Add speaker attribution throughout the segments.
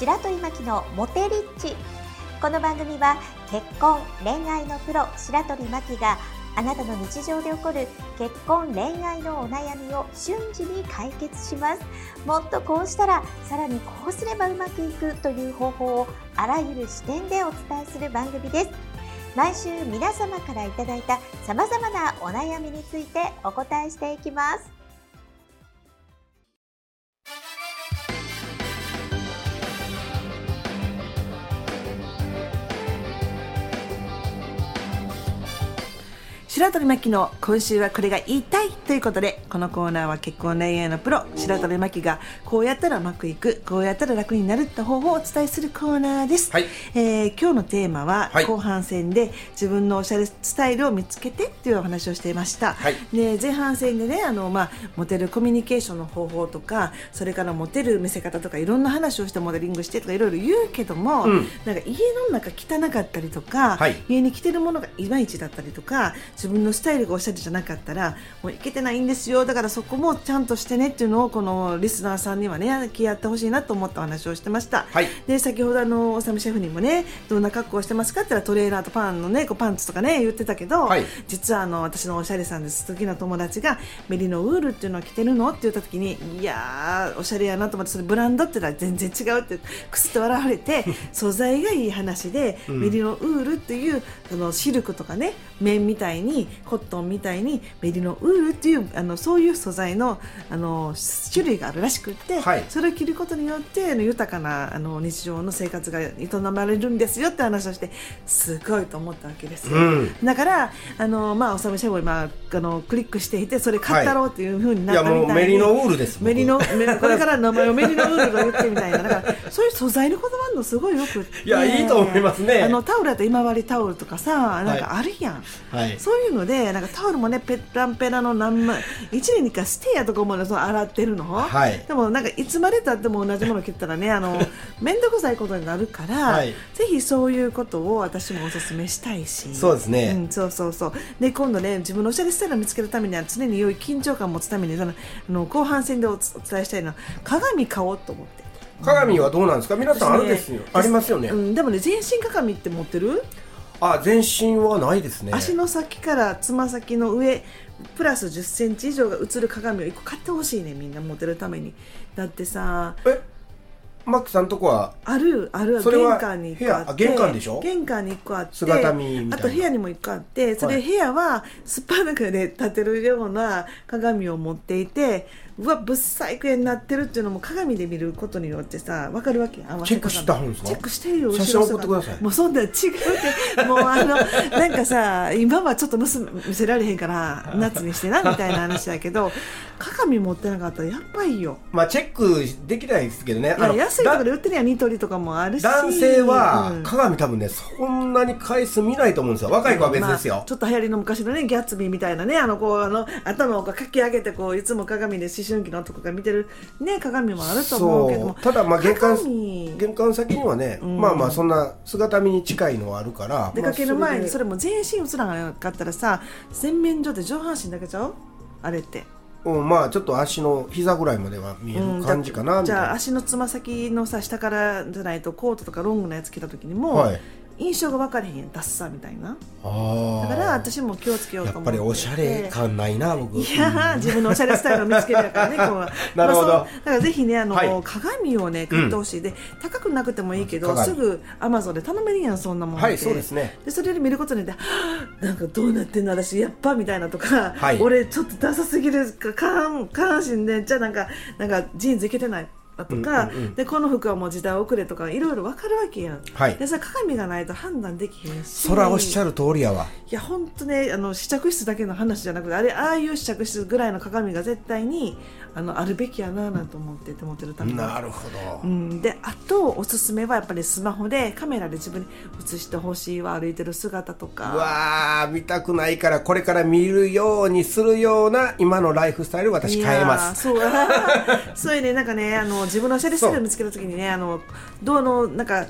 Speaker 1: 白鳥真希のモテリッチ。この番組は結婚恋愛のプロ白鳥真希があなたの日常で起こる結婚恋愛のお悩みを瞬時に解決します。もっとこうしたらさらにこうすればうまくいくという方法をあらゆる視点でお伝えする番組です。毎週皆様からいただいた様々なお悩みについてお答えしていきます。
Speaker 2: 白鳥真希の今週はこれが言いたいということでこのコーナーは結婚恋愛のプロ白鳥真希がこうやったらうまくいくこうやったら楽になるって方法をお伝えするコーナーです、
Speaker 3: はい。
Speaker 2: えー今日のテーマは
Speaker 3: はい。
Speaker 2: 後半戦で自分のおしゃれスタイルを見つけてっていうお話をしていました、
Speaker 3: はい。
Speaker 2: で前半戦でねあの、まあ、モテるコミュニケーションの方法とかそれからモテる見せ方とかいろんな話をしてモデリングしてとかいろいろ言うけども、
Speaker 3: うん。
Speaker 2: なんか家の中汚かったりとか、
Speaker 3: はい。
Speaker 2: 家に着てるものがいまいちだったりとか自分のスタイルがおしゃれじゃなかったらもういけてないんですよ。だからそこもちゃんとしてねっていうのをこのリスナーさんにはね気やってほしいなと思ったお話をしてました、
Speaker 3: はい。
Speaker 2: で先ほどあのおさむシェフにもねどんな格好をしてますかって言ったらトレーナーとパンのねこうパンツとかね言ってたけど、
Speaker 3: はい。
Speaker 2: 実はあの私のおしゃれさんです。時の友達がメリノウールっていうのを着てるの？って言った時にいやーおしゃれやなと思ってそれブランドって言ったら全然違うってくすっと笑われて 素材がいい話で、メリノウールっていうあのシルクとかね綿みたいにコットンみたいにメリノウールっていうあのそういう素材のあの種類があるらしくって、
Speaker 3: はい。
Speaker 2: それを着ることによって豊かなあの日常の生活が営まれるんですよって話をしてすごいと思ったわけですよ、
Speaker 3: うん。
Speaker 2: だからあの、まあ、おさむシェフを今あのクリックしていてそれ買ったろうっていうふうになったみたいに、
Speaker 3: もうメリノウールです僕。
Speaker 2: メリノメこれから名前をメリノウールと言ってみたいな。だからそういう素材の言葉あるのすごいよく
Speaker 3: いやいいと思いますね。
Speaker 2: あのタオルだと今治タオルとかさなんかあるやん、
Speaker 3: はい。
Speaker 2: そういうのでなんかタオルもねペッランペラの何枚1年に1回ステイやとか思うのその洗ってるの、
Speaker 3: はい。
Speaker 2: でもなんかいつまでたっても同じもの着てたらねあの 面倒くさいことになるから、
Speaker 3: はい。
Speaker 2: ぜひそういうことを私もお勧めしたいし。
Speaker 3: そうですね。
Speaker 2: うん、そうそうそう。で今度ね自分のおしゃれスタイルを見つけるためには常に良い緊張感を持つためにそのあの後半戦でお伝えしたいのは鏡買おうと思って。
Speaker 3: 鏡はどうなんですか？皆さんあるですよ、ありますよね、
Speaker 2: うん、でもね全身鏡って持ってる？
Speaker 3: あ全身はないですね。
Speaker 2: 足の先からつま先の上プラス1 0センチ以上が映る鏡を1個買ってほしいねみんな持てるために。だってさ
Speaker 3: えマックさんとこは？
Speaker 2: あるある玄関に1個あって
Speaker 3: 玄関でしょ？
Speaker 2: 玄関に1個あってあと部屋にも1個あってそれ
Speaker 3: はい。
Speaker 2: 部屋はすっぱ抜けで立てるような鏡を持っていてうわぶっさいくになってるっていうのも鏡で見ることによってさ分かるわけ？
Speaker 3: チェックしたんですか？
Speaker 2: チェックしてるよ
Speaker 3: 写真送ってください。
Speaker 2: もうそんなん違うって。もうあのなんかさ今はちょっと娘見せられへんから夏にしてなみたいな話だけど鏡持ってなかったらやっぱいよ。
Speaker 3: まあチェックできないですけどね。
Speaker 2: いや安いとこ
Speaker 3: だ
Speaker 2: で売ってるやんニトリとかもあるし。
Speaker 3: 男性は
Speaker 2: うん。
Speaker 3: 鏡多分ねそんなに回数見ないと思うんですよ。若い子は別ですよ、
Speaker 2: まあちょっと流行りの昔のねギャッツビーみたいなねあのこうあの頭をかき上げてこういつも鏡で思春期の男が見てるね鏡もあると思うけども。
Speaker 3: ただまあ玄関
Speaker 2: 鏡。
Speaker 3: 玄関先にはね、
Speaker 2: ん。
Speaker 3: まあまあそんな姿見に近いのはあるから
Speaker 2: 出かける前にそ
Speaker 3: れ
Speaker 2: れも全身映らなかったらさ洗面所で上半身だけちゃう？あれって。
Speaker 3: うん、まあちょっと足の膝ぐらいまでは見える感じかな、み
Speaker 2: じ
Speaker 3: たいな。
Speaker 2: ゃあ足のつま先のさ下からじゃないとコートとかロングのやつ着た時にも、
Speaker 3: はい
Speaker 2: 印象が分かれへんダッサみたいな。
Speaker 3: あ
Speaker 2: だから私も気をつけようと
Speaker 3: やっ
Speaker 2: 思って
Speaker 3: ぱりおしゃれ感ないな僕
Speaker 2: いやー自分のおしゃれスタイルを見つけるからね、こう
Speaker 3: なるほど。
Speaker 2: まあだからぜひね、あの、
Speaker 3: はい。
Speaker 2: 鏡をね、買ってほしい、で、高くなくてもいいけど、
Speaker 3: 鏡。
Speaker 2: すぐアマゾンで頼めるやん、そんなもん
Speaker 3: はいそうですね。
Speaker 2: で、それで見ることによって、なんかどうなってんの、私、やっぱみたいなとか、
Speaker 3: はい。
Speaker 2: 俺、ちょっとダサすぎるか、下半身で、じゃあなんか、なんかジーンズいけてない。とか、
Speaker 3: うんうんうん。
Speaker 2: でこの服はもう時代遅れとかいろいろ分かるわけやん、
Speaker 3: はい。
Speaker 2: でそれ鏡がないと判断できへんし。
Speaker 3: そらおっしゃる通りやわ。
Speaker 2: いや本当ねあの試着室だけの話じゃなくてあれああいう試着室ぐらいの鏡が絶対にあのあるべきやななんて思ってて思ってるために
Speaker 3: なるほど、
Speaker 2: うん、であとおすすめはやっぱりスマホでカメラで自分に映してほしいわ歩いてる姿と
Speaker 3: う
Speaker 2: か
Speaker 3: わー見たくないからこれから見るようにするような今のライフスタイル私変えます。
Speaker 2: そう。そういうねなんかねあの自分のおしゃれスタイルを見つけた時にねあのどうのなんか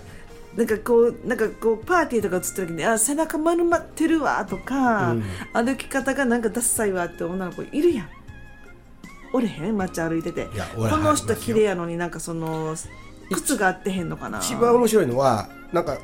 Speaker 2: なんかこうなんかこうパーティーとか映った時にあ背中丸まってるわとか、
Speaker 3: うん。
Speaker 2: 歩き方がなんかダッサいわって女の子いるやんおれへん街歩いてて。この人綺麗やのになんかその靴が合ってへんのかな。
Speaker 3: 一番面白いのはなんか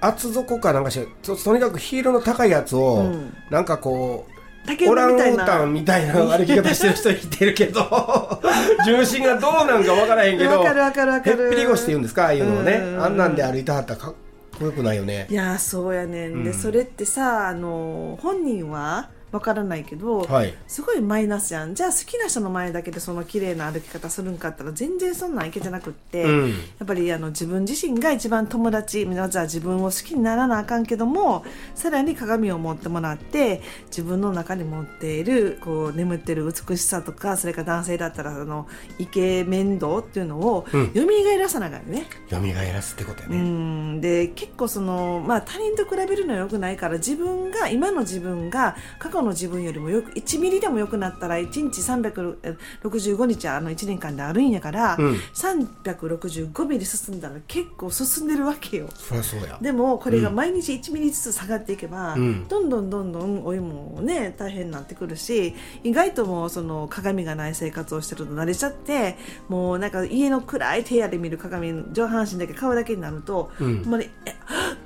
Speaker 3: 厚底かなんかしてととにかくヒールの高いやつを、
Speaker 2: うん。
Speaker 3: なんかこう
Speaker 2: 竹
Speaker 3: オランウータンみたいな歩き方してる人いてるけど 重心がどうなんかわからへんけど
Speaker 2: わかるわかるわかる。
Speaker 3: へっぴり腰って言うんですかああいうのをね。
Speaker 2: うん
Speaker 3: あんなんで歩いてはったらかっこよくないよね。
Speaker 2: いやーそうやねん。で、
Speaker 3: うん。
Speaker 2: それってさあの本人はわからないけど、
Speaker 3: はい。
Speaker 2: すごいマイナスやん。じゃあ好きな人の前だけでその綺麗な歩き方するんかったら全然そんなんいけてなくって、
Speaker 3: うん。
Speaker 2: やっぱりあの自分自身が一番友達まずは自分を好きにならなあかんけどもさらに鏡を持ってもらって自分の中に持っているこう眠ってる美しさとかそれから男性だったらあのイケメン度っていうのを
Speaker 3: うん。
Speaker 2: 蘇らさなあかんよね。
Speaker 3: 蘇らすってことや
Speaker 2: う
Speaker 3: ね、
Speaker 2: ん。で結構その、まあ、他人と比べるのはよくないから自分が今の自分が過去の自分よりもよく1ミリでも良くなったら1日365日あの1年間であるんやから、
Speaker 3: うん。
Speaker 2: 365ミリ進んだら結構進んでるわけよ。
Speaker 3: そりゃそうや。
Speaker 2: でもこれが毎日1ミリずつ下がっていけば、
Speaker 3: うん。
Speaker 2: どんどんどんどんお湯もね大変になってくるし意外ともうその鏡がない生活をしてると慣れちゃってもうなんか家の暗い部屋で見る鏡上半身だけ顔だけになると、
Speaker 3: うん。
Speaker 2: ほんまにえ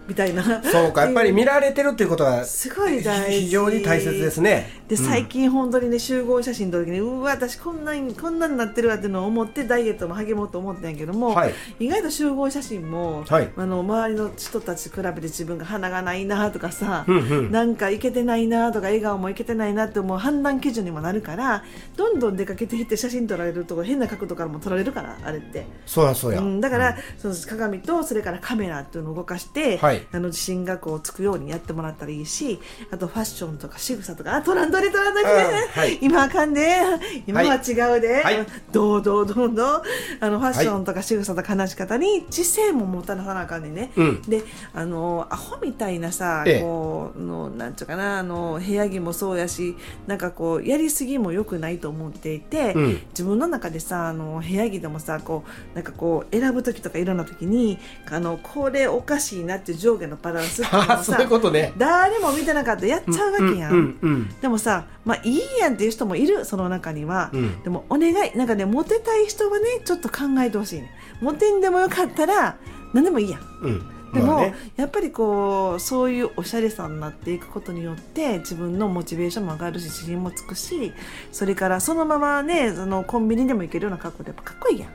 Speaker 2: みたいな。
Speaker 3: そうかやっぱり見られてるっていうことが
Speaker 2: すごい大事。
Speaker 3: 非常に大切ですね
Speaker 2: で最近本当にね集合写真撮る時にうわ私こんなにこんなになってるわっていうのを思ってダイエットも励もうと思ってんやけども、
Speaker 3: はい。
Speaker 2: 意外と集合写真も、
Speaker 3: はい。
Speaker 2: あの周りの人たちと比べて自分が鼻がないなとかさ、
Speaker 3: うんうん。
Speaker 2: なんかいけてないなとか笑顔もいけてないなって思う判断基準にもなるからどんどん出かけていって写真撮られるとこ変な角度からも撮られるからあれって。
Speaker 3: そうやそうや、
Speaker 2: うん、だから、その鏡とそれからカメラっていうのを動かして、
Speaker 3: はい。
Speaker 2: あの自信がこうつくようにやってもらったらいいしあとファッションとか仕草とかあトランドレトランドレ、
Speaker 3: はい。
Speaker 2: 今あかんで。今は違うで、
Speaker 3: はい。
Speaker 2: どうどうどうどうあのファッションとか仕草とか話し方に知性も持たなさなあかんねんね、
Speaker 3: うん。
Speaker 2: であのアホみたいなさ、
Speaker 3: ええ。
Speaker 2: こうのなんていうかな。あの部屋着もそうやしなんかこうやりすぎも良くないと思っていて、
Speaker 3: うん。
Speaker 2: 自分の中でさあの部屋着でもさこうなんかこう選ぶ時とかいろんな時にあのこれおかしいなって上下のバランスっていうの
Speaker 3: あ
Speaker 2: を
Speaker 3: そう
Speaker 2: さ
Speaker 3: いうことね。
Speaker 2: 誰も見てなかったらやっちゃうわけやん。
Speaker 3: うんうん。
Speaker 2: でもさ、まあいいやんっていう人もいる、その中には。
Speaker 3: うん
Speaker 2: でもお願い、なんかね、モテたい人はね、ちょっと考えてほしいね。モテんでもよかったら、何でもいいやん。
Speaker 3: うん
Speaker 2: でも、
Speaker 3: まあね
Speaker 2: やっぱりこうそういうおしゃれさになっていくことによって自分のモチベーションも上がるし自信もつくしそれからそのままねそのコンビニでも行けるような格好でやっぱかっこいいやん。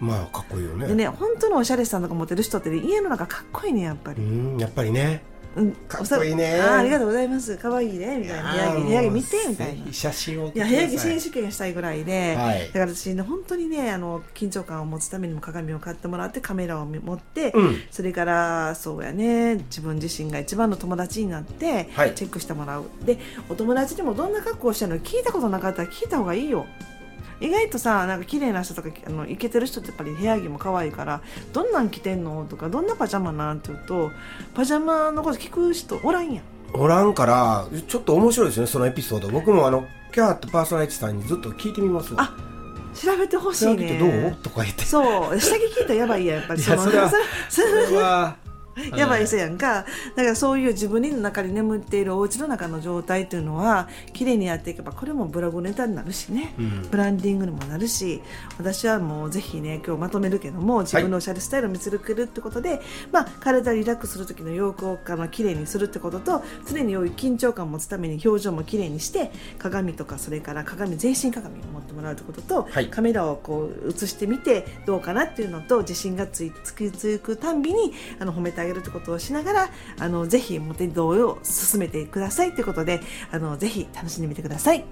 Speaker 3: まあかっこいいよね
Speaker 2: でね本当のおしゃれさんとかモテる人って、ね、家の中かっこいいねやっぱ
Speaker 3: う
Speaker 2: り。
Speaker 3: んやっぱりね
Speaker 2: うん、
Speaker 3: かっこいいね。
Speaker 2: あーありがとうございます。可愛いね。みたいな。部屋着部屋着見てみたいな。
Speaker 3: 写真を
Speaker 2: い。や部屋着
Speaker 3: 選
Speaker 2: 選手権したいぐらいで、
Speaker 3: はい。
Speaker 2: だから私ね本当にねあの緊張感を持つためにも鏡を買ってもらってカメラを持って、
Speaker 3: うん。
Speaker 2: それからそうやね自分自身が一番の友達になって、
Speaker 3: はい。
Speaker 2: チェックしてもらう。でお友達でもどんな格好をしてるの聞いたことなかったら聞いた方がいいよ意外とさなんか綺麗な人とかあのイケてる人ってやっぱり部屋着も可愛いからどんなん着てんのとかどんなパジャマなんて言うとパジャマのこと聞く人おらんやん。
Speaker 3: おらんからちょっと面白いですねそのエピソード。僕もあのキャーってパーソナリティさんにずっと聞いてみます
Speaker 2: あ調べてほしい
Speaker 3: 下着ってどう？
Speaker 2: ね
Speaker 3: とか言って。
Speaker 2: そう。下着聞いたらやばいやんやっぱり。
Speaker 3: いやそれは
Speaker 2: それ
Speaker 3: は
Speaker 2: やばい人やんか。だからそういう自分の中に眠っているお家の中の状態っていうのは綺麗にやっていけばこれもブログネタになるしね、
Speaker 3: うん。
Speaker 2: ブランディングにもなるし私はもうぜひね今日まとめるけども自分のおしゃれスタイルを見つけるってことで、まあ、体リラックスする時の洋服をあの綺麗にするってことと常に良い緊張感を持つために表情も綺麗にして鏡とかそれから鏡全身鏡を持ってもらうってことと、
Speaker 3: はい。
Speaker 2: カメラをこう映してみてどうかなっていうのと自信がついつきつくたんびにあの褒めてあげるってことをしながらあのぜひモテ動を進めてくださいということであのぜひ楽しんでみてください。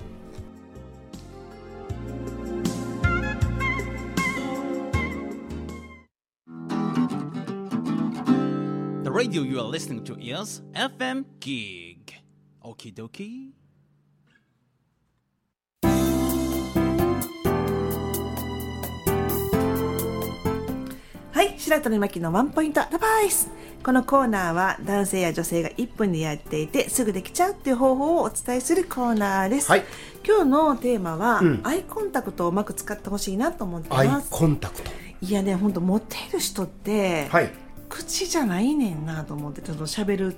Speaker 4: The radio you are listening to is FM Gig. Okie dokie.
Speaker 2: 白鳥真希のワンポイントアドバイス。このコーナーは男性や女性が1分でやっていてすぐできちゃうっていう方法をお伝えするコーナーです。
Speaker 3: はい
Speaker 2: 今日のテーマは、
Speaker 3: うん
Speaker 2: アイコンタクトをうまく使ってほしいなと思って
Speaker 3: アイ
Speaker 2: ます。
Speaker 3: コンタクト
Speaker 2: いやね、ほんとモテる人って、
Speaker 3: はい
Speaker 2: 口じゃないねんなと思ってちょっと喋る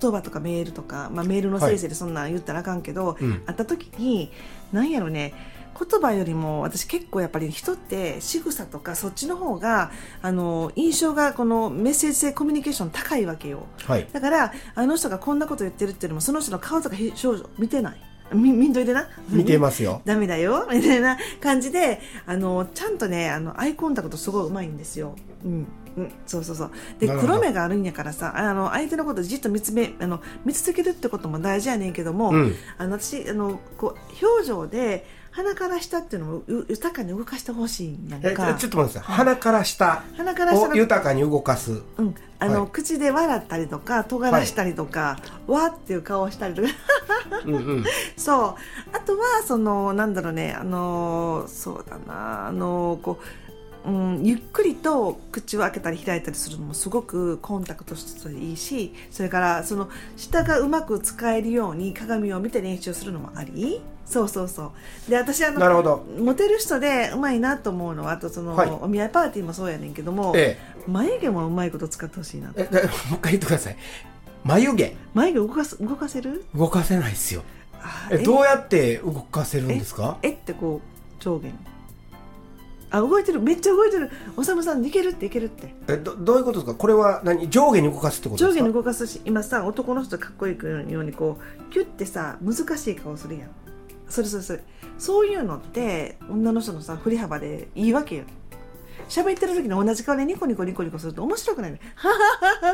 Speaker 2: 言葉とかメールとか、まあ、メールの先生でそんなん言ったらあかんけど、
Speaker 3: うん
Speaker 2: 会った時になんやろね言葉よりも私結構やっぱり人って仕草とかそっちの方があの印象がこのメッセージ性コミュニケーション高いわけよ。
Speaker 3: はい。
Speaker 2: だからあの人がこんなこと言ってるっていうのもその人の顔とか表情見てない。み見んといてな。
Speaker 3: 見てますよ。
Speaker 2: ダメだよ。みたいな感じであのちゃんとねあのアイコンタクトすごいうまいんですよ。うんうん、そうそうそう。で黒目があるんやからさあの相手のことじっと見つめあの見続けるってことも大事やねんけども、
Speaker 3: うん。
Speaker 2: あの私あのこう表情で鼻から下っていうのをう豊かに動かしてほしいんや
Speaker 3: え
Speaker 2: んか。
Speaker 3: ちょっと待ってください。鼻から下
Speaker 2: 鼻から下
Speaker 3: 豊かに動かす。
Speaker 2: うん、あの、
Speaker 3: はい。
Speaker 2: 口で笑ったりとか尖らしたりとか、わーっていう顔をしたりとか。
Speaker 3: うんうん。
Speaker 2: そう。あとはそのなんだろうねあのそうだなあのこう、うん、ゆっくりと口を開けたり開いたりするのもすごくコンタクトしていいしそれからその舌がうまく使えるように鏡を見て練習するのもあり。そうそうそう。で私あの
Speaker 3: なるほど。
Speaker 2: モテる人でうまいなと思うのはあとその、
Speaker 3: はい。
Speaker 2: お見合いパーティーもそうやねんけども、
Speaker 3: え
Speaker 2: 眉毛もうまいこと使ってほしいな
Speaker 3: え もう一回言ってください。眉毛。
Speaker 2: 眉毛動かす動かせる？
Speaker 3: 動かせないですよ。
Speaker 2: あ
Speaker 3: えどうやって動かせるんですか？
Speaker 2: えってこう上下にあ動いてる。めっちゃ動いてる。おさむさんいけるっていけるって。
Speaker 3: えどどういうことですか？これは何上下に動かすってことですか？
Speaker 2: 上下に動かすし今さ男の人かっこいいようにこうキュッてさ難しい顔するやん。それそれそれ。そういうのって女の人のさ振り幅でいいわけよ。喋ってる時に同じ顔でニコニコニコニコすると面白くないね。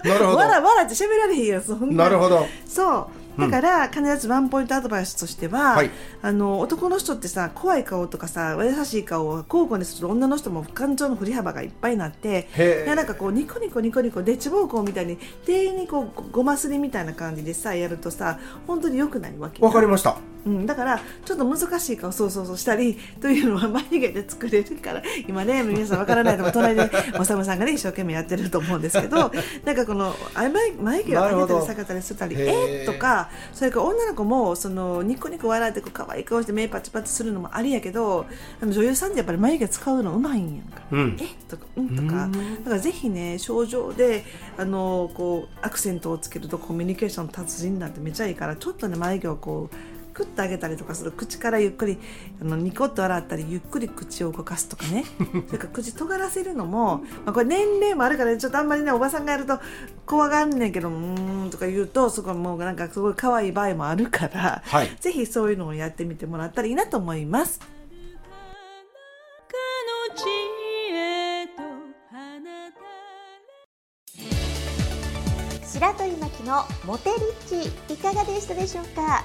Speaker 2: わらわらって喋られへんやんそん
Speaker 3: なるほど。
Speaker 2: そうだから、必ずワンポイントアドバイスとしては、
Speaker 3: はい。
Speaker 2: あの男の人ってさ怖い顔とかさ優しい顔を交互にすると女の人も感情の振り幅がいっぱいになっていやなんかこうニコニコニコニコでっちぼうこうみたいに店員にこうごますりみたいな感じでさやるとさ本当に良くないわけ
Speaker 3: わかりました。
Speaker 2: うん、だからちょっと難しい顔そうそうそうしたりというのは眉毛で作れるから今ね皆さんわからないとも隣で おさむさんがね一生懸命やってると思うんですけどなんかこのあ眉眉毛を上げたり下げたりしてたりえーとかそれから女の子もそのニコニコ笑ってこう可愛い顔して目パチパチするのもありやけどあの女優さんってやっぱり眉毛使うのうまいんやんか。
Speaker 3: うん。
Speaker 2: え？とかうんとか。だからぜひね症状であのこうアクセントをつけるとコミュニケーションの達人なんてめちゃいいからちょっとね眉毛をこうクッと上げたりとかする。口からゆっくりあのニコッと笑ったりゆっくり口を動かすとかね。それから口尖らせるのも、まあ、これ年齢もあるからちょっとあんまりねおばさんがやると怖がんねんけどうーんとか言うとそこもうなんかすごい可愛い場合もあるから、
Speaker 3: はい。
Speaker 2: ぜひそういうのをやってみてもらったらいいなと思います。
Speaker 5: の地へと放た
Speaker 1: 白鳥巻きのモテリッチいかがでしたでしょうか？